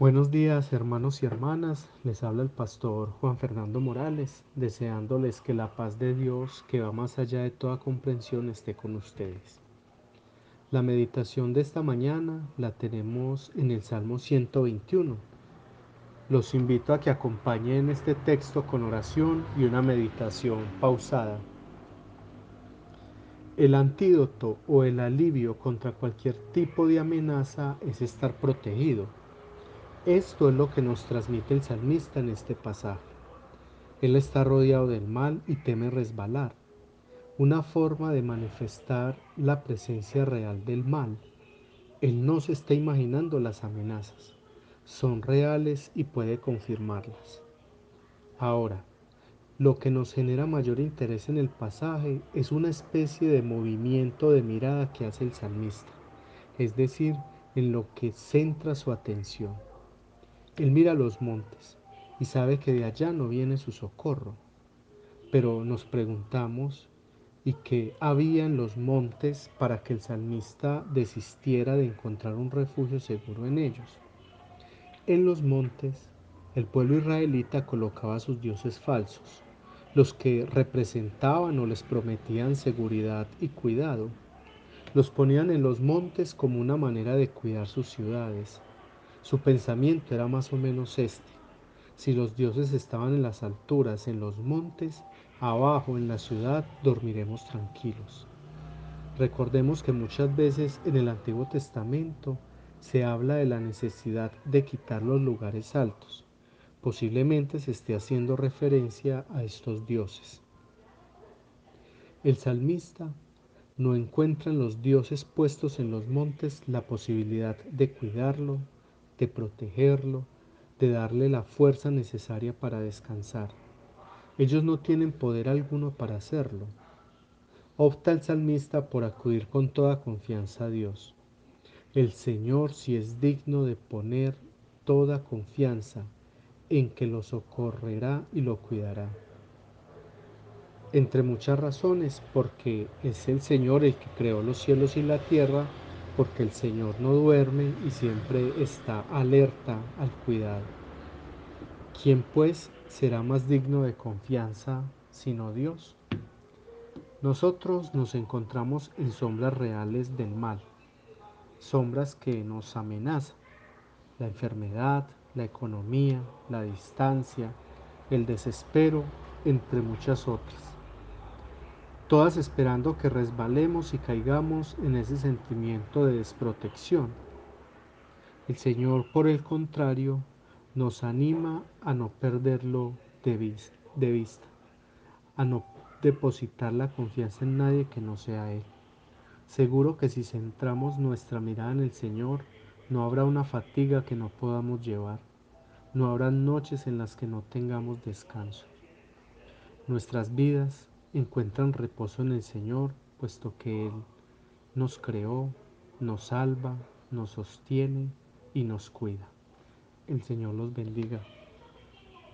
Buenos días hermanos y hermanas, les habla el pastor Juan Fernando Morales, deseándoles que la paz de Dios, que va más allá de toda comprensión, esté con ustedes. La meditación de esta mañana la tenemos en el Salmo 121. Los invito a que acompañen este texto con oración y una meditación pausada. El antídoto o el alivio contra cualquier tipo de amenaza es estar protegido esto es lo que nos transmite el salmista en este pasaje. Él está rodeado del mal y teme resbalar. Una forma de manifestar la presencia real del mal. Él no se está imaginando las amenazas. Son reales y puede confirmarlas. Ahora, lo que nos genera mayor interés en el pasaje es una especie de movimiento de mirada que hace el salmista, es decir, en lo que centra su atención. Él mira los montes y sabe que de allá no viene su socorro. Pero nos preguntamos, ¿y qué había en los montes para que el salmista desistiera de encontrar un refugio seguro en ellos? En los montes, el pueblo israelita colocaba a sus dioses falsos, los que representaban o les prometían seguridad y cuidado. Los ponían en los montes como una manera de cuidar sus ciudades, su pensamiento era más o menos este. Si los dioses estaban en las alturas, en los montes, abajo en la ciudad, dormiremos tranquilos. Recordemos que muchas veces en el Antiguo Testamento se habla de la necesidad de quitar los lugares altos. Posiblemente se esté haciendo referencia a estos dioses. El salmista no encuentra en los dioses puestos en los montes la posibilidad de cuidarlo, de protegerlo, de darle la fuerza necesaria para descansar. Ellos no tienen poder alguno para hacerlo. Opta el salmista por acudir con toda confianza a Dios. El Señor si es digno de poner toda confianza en que lo socorrerá y lo cuidará. Entre muchas razones, porque es el Señor el que creó los cielos y la tierra, porque el Señor no duerme y siempre está alerta al cuidado. ¿Quién pues será más digno de confianza sino Dios? Nosotros nos encontramos en sombras reales del mal, sombras que nos amenazan, la enfermedad, la economía, la distancia, el desespero, entre muchas otras todas esperando que resbalemos y caigamos en ese sentimiento de desprotección. El Señor, por el contrario, nos anima a no perderlo de, vista, a no depositar la confianza en nadie que no sea Él. Seguro que si centramos nuestra mirada en el Señor, no habrá una fatiga que no podamos llevar, no habrá noches en las que no tengamos descanso. Nuestras vidas encuentran reposo en el Señor, puesto que Él nos creó, nos salva, nos sostiene y nos cuida. El Señor los bendiga.